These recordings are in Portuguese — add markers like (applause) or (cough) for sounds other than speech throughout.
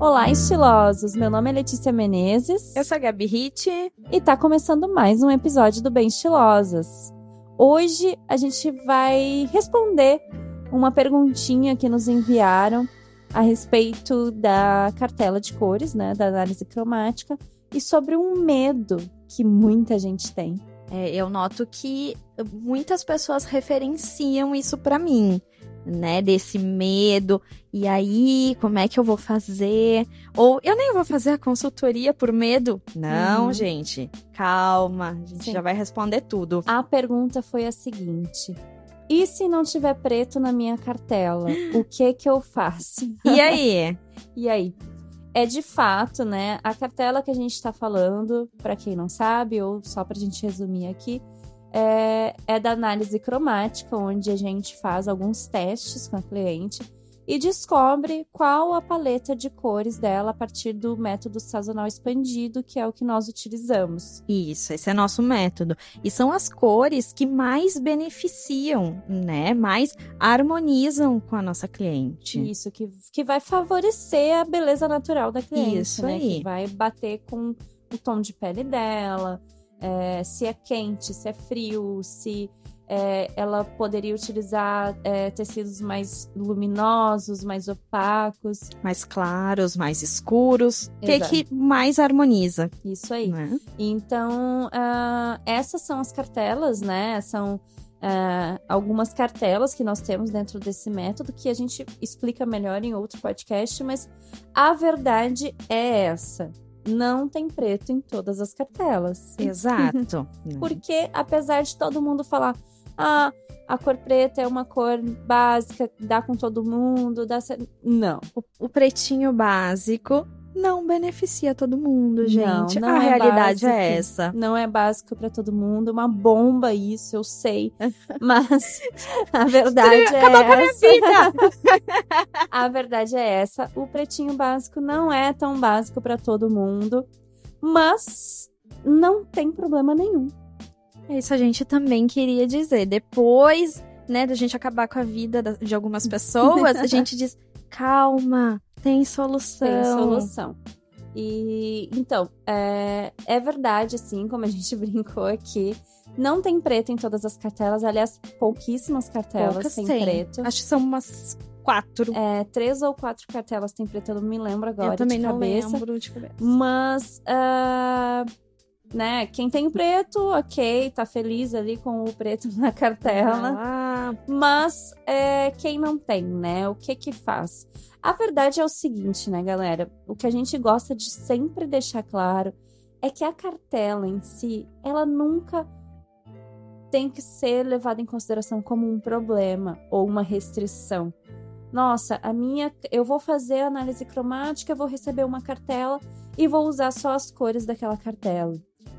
Olá, estilosos! Meu nome é Letícia Menezes. Eu sou a Gabi Hit. E tá começando mais um episódio do Bem Estilosas. Hoje a gente vai responder uma perguntinha que nos enviaram a respeito da cartela de cores, né, da análise cromática, e sobre um medo que muita gente tem. É, eu noto que muitas pessoas referenciam isso para mim né, desse medo. E aí, como é que eu vou fazer? Ou eu nem vou fazer a consultoria por medo? Não, uhum. gente. Calma, a gente Sim. já vai responder tudo. A pergunta foi a seguinte: e se não tiver preto na minha cartela, (gasps) o que que eu faço? E aí? (laughs) e aí? É de fato, né? A cartela que a gente está falando, para quem não sabe, ou só para a gente resumir aqui, é, é da análise cromática, onde a gente faz alguns testes com a cliente e descobre qual a paleta de cores dela a partir do método sazonal expandido, que é o que nós utilizamos. Isso, esse é nosso método. E são as cores que mais beneficiam, né? Mais harmonizam com a nossa cliente. Isso, que, que vai favorecer a beleza natural da cliente. Isso né? aí. Que vai bater com o tom de pele dela é, se é quente, se é frio, se é, ela poderia utilizar é, tecidos mais luminosos, mais opacos. Mais claros, mais escuros. O que, que mais harmoniza? Isso aí. Né? Então, uh, essas são as cartelas, né? São uh, algumas cartelas que nós temos dentro desse método que a gente explica melhor em outro podcast, mas a verdade é essa não tem preto em todas as cartelas. Exato. (laughs) Porque, apesar de todo mundo falar, ah, a cor preta é uma cor básica, dá com todo mundo, dá. Não. O, o pretinho básico não beneficia todo mundo, gente. Não, não a é realidade básico, é essa. Não é básico para todo mundo, uma bomba isso, eu sei. (laughs) Mas a verdade é Acabou com a minha vida. (laughs) a verdade é essa, o pretinho básico não é tão básico para todo mundo, mas não tem problema nenhum. É isso a gente também queria dizer. Depois, né, da gente acabar com a vida de algumas (laughs) pessoas, a gente diz: "Calma, tem solução. Tem solução. E então, é, é verdade, assim, como a gente (laughs) brincou aqui. Não tem preto em todas as cartelas, aliás, pouquíssimas cartelas Poucas têm tem. preto. Acho que são umas quatro. É, três ou quatro cartelas tem preto, eu não me lembro agora. Eu também não cabeça. lembro de cabeça. Mas, uh, né, quem tem preto, ok, tá feliz ali com o preto (laughs) na cartela. Ah. Mas é, quem não tem, né, o que que faz? A verdade é o seguinte, né, galera? O que a gente gosta de sempre deixar claro é que a cartela em si, ela nunca tem que ser levada em consideração como um problema ou uma restrição. Nossa, a minha, eu vou fazer análise cromática, vou receber uma cartela e vou usar só as cores daquela cartela.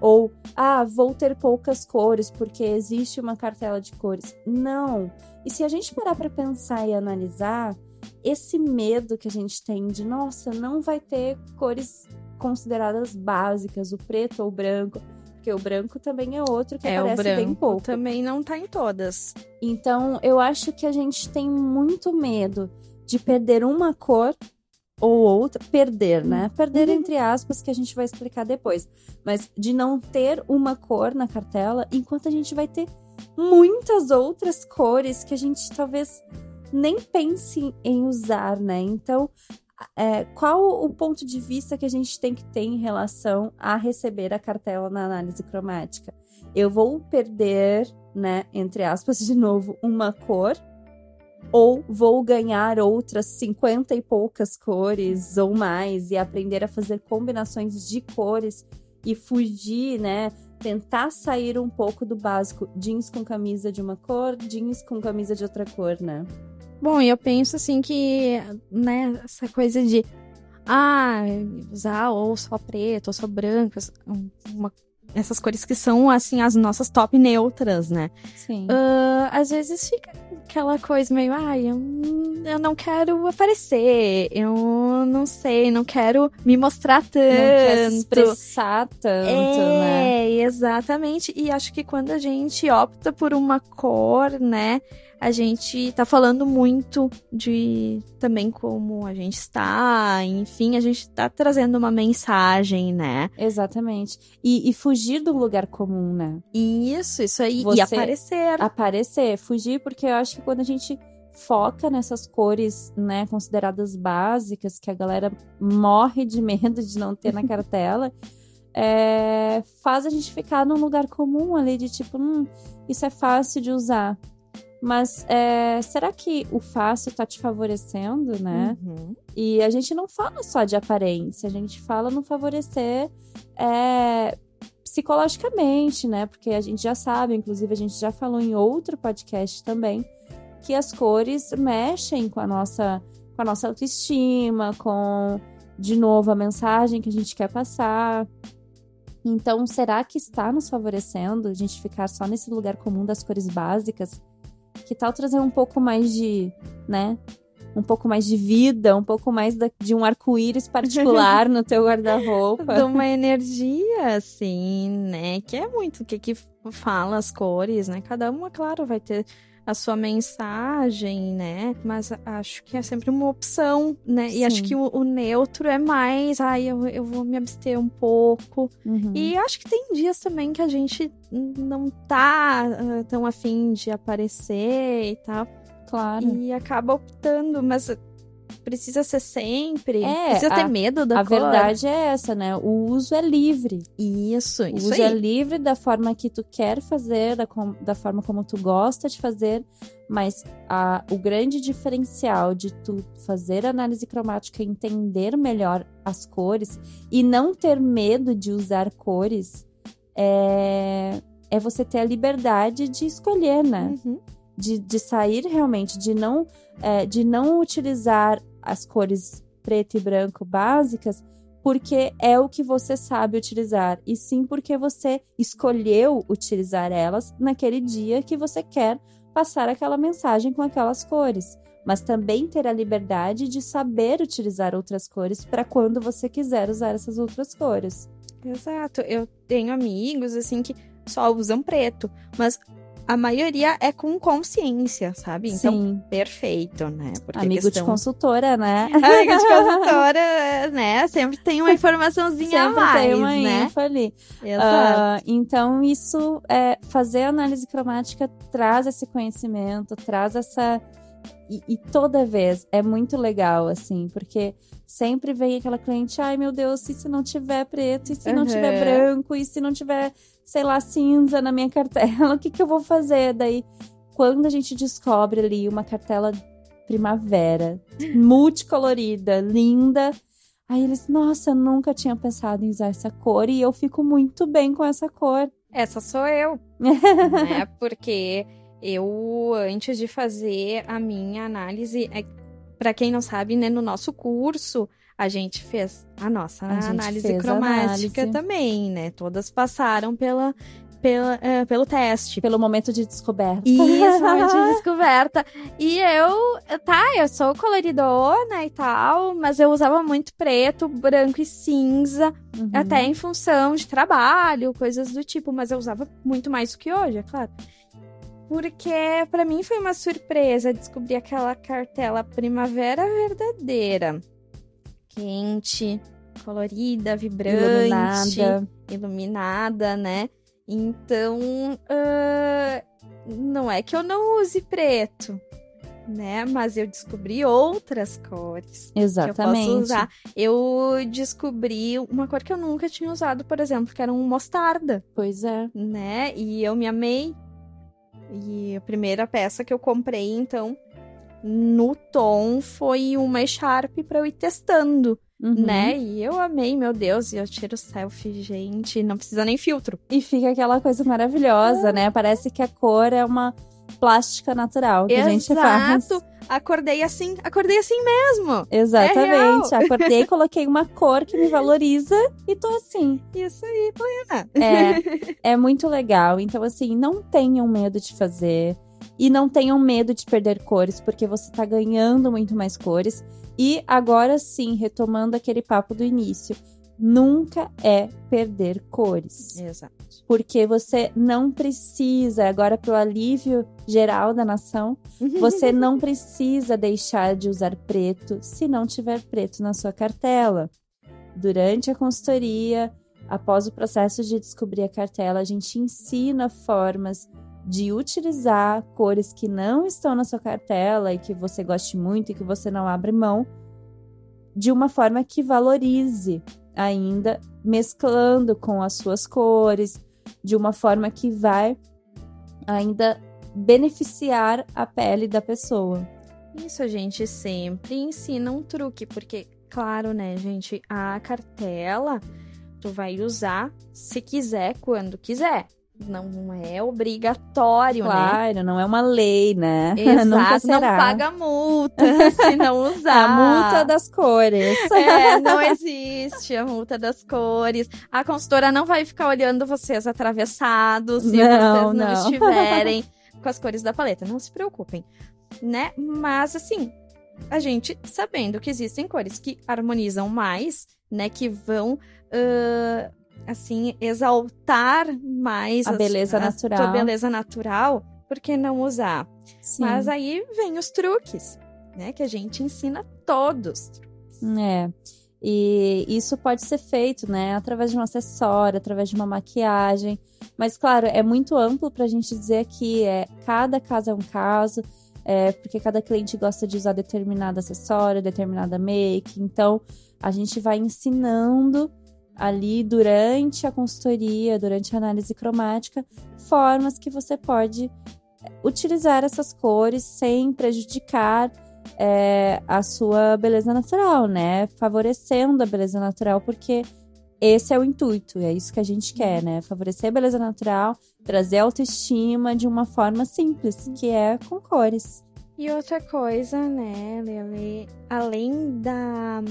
Ou, ah, vou ter poucas cores porque existe uma cartela de cores. Não. E se a gente parar para pensar e analisar, esse medo que a gente tem de, nossa, não vai ter cores consideradas básicas, o preto ou o branco, porque o branco também é outro que é, aparece bem pouco. também não tá em todas. Então, eu acho que a gente tem muito medo de perder uma cor ou outra, perder, né? Perder uhum. entre aspas, que a gente vai explicar depois. Mas de não ter uma cor na cartela, enquanto a gente vai ter muitas outras cores que a gente talvez nem pense em usar, né? Então, é, qual o ponto de vista que a gente tem que ter em relação a receber a cartela na análise cromática? Eu vou perder, né, entre aspas, (laughs) de novo, uma cor, ou vou ganhar outras 50 e poucas cores ou mais e aprender a fazer combinações de cores e fugir, né? Tentar sair um pouco do básico jeans com camisa de uma cor, jeans com camisa de outra cor, né? Bom, eu penso assim que, né, essa coisa de ah, usar ou só preto ou só branco, uma, essas cores que são assim as nossas top neutras, né? Sim. Uh, às vezes fica aquela coisa meio, ai, eu, eu não quero aparecer, eu não sei, não quero me mostrar tanto. Não quer se expressar tanto, é, né? exatamente. E acho que quando a gente opta por uma cor, né? a gente tá falando muito de também como a gente está, enfim, a gente tá trazendo uma mensagem, né? Exatamente. E, e fugir do lugar comum, né? Isso, isso aí. Você- E aparecer. Aparecer, fugir, porque eu acho que quando a gente foca nessas cores, né, consideradas básicas, que a galera morre de medo de não ter na cartela, (laughs) é, faz a gente ficar num lugar comum ali de tipo, hum, isso é fácil de usar. Mas é, será que o fácil tá te favorecendo, né? Uhum. E a gente não fala só de aparência, a gente fala no favorecer é, psicologicamente, né? Porque a gente já sabe, inclusive a gente já falou em outro podcast também, que as cores mexem com a nossa, com a nossa autoestima, com, de novo, a mensagem que a gente quer passar. Então, será que está nos favorecendo a gente ficar só nesse lugar comum das cores básicas? Que tal trazer um pouco mais de, né? Um pouco mais de vida, um pouco mais da- de um arco-íris particular no teu guarda-roupa. (laughs) de uma energia, assim, né? Que é muito o que, que fala as cores, né? Cada uma, claro, vai ter a sua mensagem, né? Mas acho que é sempre uma opção, né? E acho Sim. que o, o neutro é mais, ai, eu, eu vou me abster um pouco. Uhum. E acho que tem dias também que a gente não tá ah, tão afim de aparecer e tal. Claro. E acaba optando, mas precisa ser sempre. É, precisa ter a- medo da A cor. verdade é essa, né? O uso é livre. Isso, O isso uso aí. é livre da forma que tu quer fazer, da, com- da forma como tu gosta de fazer, mas a- o grande diferencial de tu fazer análise cromática e entender melhor as cores e não ter medo de usar cores é, é você ter a liberdade de escolher, né? Uhum. De, de sair realmente, de não, é, de não utilizar as cores preto e branco básicas, porque é o que você sabe utilizar, e sim porque você escolheu utilizar elas naquele dia que você quer passar aquela mensagem com aquelas cores. Mas também ter a liberdade de saber utilizar outras cores para quando você quiser usar essas outras cores. Exato. Eu tenho amigos, assim, que só usam preto, mas a maioria é com consciência, sabe? Então, Sim, perfeito, né? Porque a amigo de consultora, né? (laughs) Amigo de consultora, né? Sempre tem uma informaçãozinha a Sempre mais, tem uma né? info ali. Exato. Ah, então, isso é fazer análise cromática traz esse conhecimento, traz essa. E, e toda vez é muito legal, assim, porque sempre vem aquela cliente, ai meu Deus, e se não tiver preto, e se não Uhum. tiver branco, e se não tiver, sei lá, cinza na minha cartela, (laughs) o que, que eu vou fazer? Daí, quando a gente descobre ali uma cartela primavera, (laughs) multicolorida, linda, aí eles, nossa, eu nunca tinha pensado em usar essa cor, e eu fico muito bem com essa cor. Essa sou eu, (laughs) né? Porque eu, antes de fazer a minha análise, é, para quem não sabe, né, no nosso curso, a gente fez a nossa A análise cromática análise. também, né? Todas passaram pela, pela, é, pelo teste. Pelo momento de descoberta. Isso, (laughs) momento de descoberta. E eu, tá, eu sou coloridona e tal, mas eu usava muito preto, branco e cinza, Uhum. até em função de trabalho, coisas do tipo, mas eu usava muito mais do que hoje, é claro. Porque pra mim foi uma surpresa descobrir aquela cartela primavera verdadeira. Quente, colorida, vibrante iluminada. iluminada, né? Então, ah, não é que eu não use preto, né? Mas eu descobri outras cores Exatamente. que eu posso usar. Eu descobri uma cor que eu nunca tinha usado, por exemplo, que era um mostarda, Pois é. né? E eu me amei. E a primeira peça que eu comprei, então, no tom, foi uma Sharp para eu ir testando, Uhum. né? E eu amei, meu Deus, e eu tiro selfie, gente, não precisa nem filtro. E fica aquela coisa maravilhosa, né? Parece que a cor é uma plástica natural que a gente faz. Exato. Acordei assim, acordei assim mesmo. Exatamente. É. Acordei, (laughs) coloquei uma cor que me valoriza e tô assim. Isso aí, plena. É, (laughs) é muito legal. Então, assim, não tenham medo de fazer. E não tenham medo de perder cores, porque você tá ganhando muito mais cores. E agora sim, retomando aquele papo do início. nunca é perder cores. Exato. Porque você não precisa, agora para o alívio geral da nação, (laughs) você não precisa deixar de usar preto se não tiver preto na sua cartela. Durante a consultoria, após o processo de descobrir a cartela, a gente ensina formas de utilizar cores que não estão na sua cartela e que você goste muito e que você não abre mão, de uma forma que valorize ainda, mesclando com as suas cores, de uma forma que vai ainda beneficiar a pele da pessoa. Isso a gente sempre ensina um truque, porque, claro, né, gente, a cartela tu vai usar se quiser, quando quiser. Não é obrigatório, né? Claro, não é uma lei, né? (laughs) Exato, não paga multa (laughs) se não usar. A multa das cores. É, (laughs) não existe a multa das cores. A consultora não vai ficar olhando vocês atravessados se Não, vocês não, não. estiverem com as cores da paleta. Não se preocupem, né? Mas assim, a gente sabendo que existem cores que harmonizam mais, né? Que vão, ãh, assim, exaltar mais A as- beleza a natural. tua beleza natural. Por que não usar? Sim. Mas aí vem os truques, né? Que a gente ensina todos. É. E isso pode ser feito, né, através de um acessório, através de uma maquiagem. Mas, claro, é muito amplo para a gente dizer que é, cada caso é um caso, é, porque cada cliente gosta de usar determinado acessório, determinada make. Então, a gente vai ensinando ali durante a consultoria, durante a análise cromática, formas que você pode utilizar essas cores sem prejudicar é, a sua beleza natural, né? Favorecendo a beleza natural, porque esse é o intuito, é isso que a gente quer, né? Favorecer a beleza natural, trazer autoestima de uma forma simples, que é com cores. E outra coisa, né, Lele, além da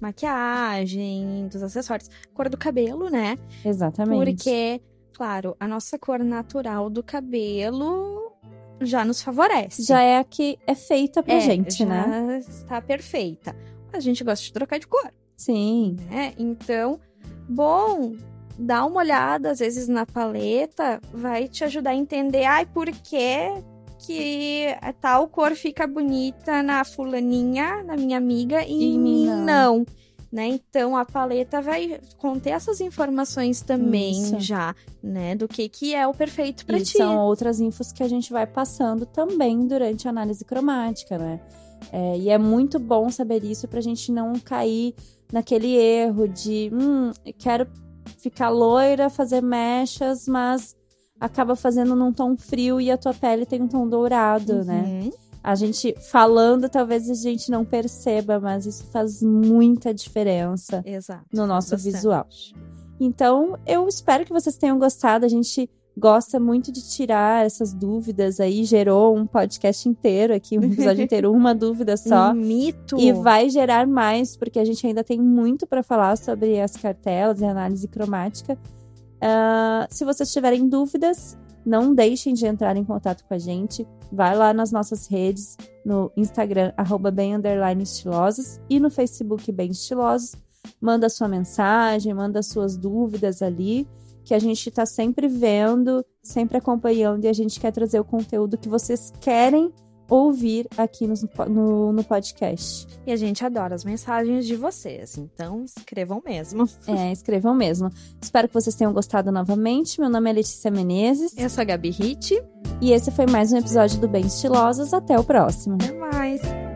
maquiagem, dos acessórios, cor do cabelo, né? Exatamente. Porque, claro, a nossa cor natural do cabelo já nos favorece. já é a que é feita pra é, gente, já né? está perfeita. A gente gosta de trocar de cor, Sim. né? Então, bom, dá uma olhada às vezes na paleta, vai te ajudar a entender, ai, por que que a tal cor fica bonita na fulaninha, na minha amiga, e em mim não. Né? Então a paleta vai conter essas informações também Isso. já, né? Do que que é o perfeito pra E ti. são outras infos que a gente vai passando também durante a análise cromática, né? É, e é muito bom saber isso pra gente não cair naquele erro de, hum, eu quero ficar loira, fazer mechas, mas acaba fazendo num tom frio e a tua pele tem um tom dourado, né? Uhum. A gente falando, talvez a gente não perceba, mas isso faz muita diferença Exato. no nosso Bastante. visual. Então, eu espero que vocês tenham gostado. A gente gosta muito de tirar essas dúvidas aí. Gerou um podcast inteiro aqui, um episódio (laughs) inteiro, uma dúvida só. Um mito. E vai gerar mais, porque a gente ainda tem muito para falar sobre as cartelas e análise cromática. Ah, se vocês tiverem dúvidas, não deixem de entrar em contato com a gente. Vai lá nas nossas redes, no Instagram, arroba bem estilosos, e no Facebook bem estilosos. Manda sua mensagem, manda suas dúvidas ali, que a gente está sempre vendo, sempre acompanhando, e a gente quer trazer o conteúdo que vocês querem ouvir aqui no, no, no podcast. E a gente adora as mensagens de vocês, então escrevam mesmo. É, escrevam mesmo. Espero que vocês tenham gostado novamente. Meu nome é Letícia Menezes Eu sou a Gabi Hit. e esse foi mais um episódio do Bem Estilosos. Até o próximo. Até mais.